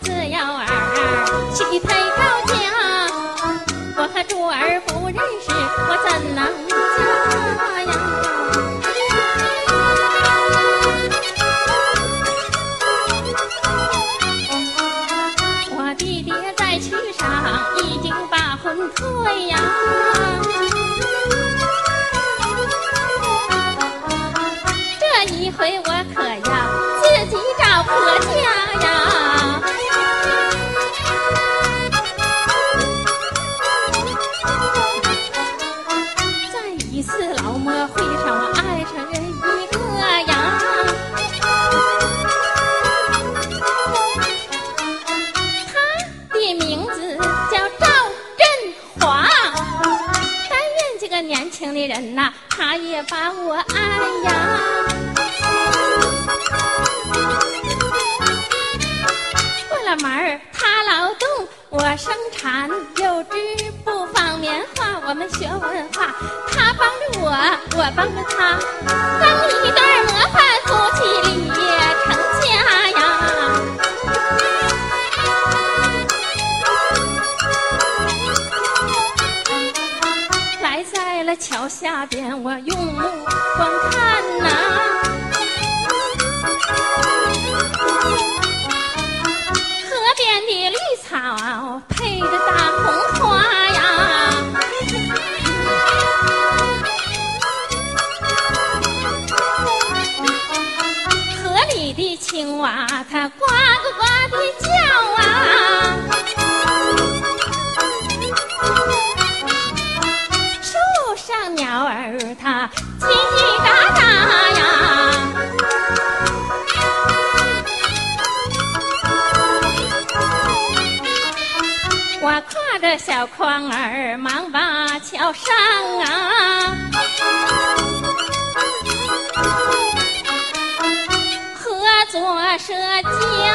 自幼儿儿去配高架，我和珠儿不认识，我怎能嫁呀？我弟弟在去上，已经把婚退呀。这一回我可要自己找婆家。个年轻的人呐，他也把我爱呀。过了门儿，他劳动，我生产，有织布纺棉花，我们学文化，他帮着我，我帮着他，当一对模范在了桥下边，我用目光看呐、河边的绿草配着大红花呀。河里的青蛙它呱呱呱的小筐儿忙把桥上啊，合作社交。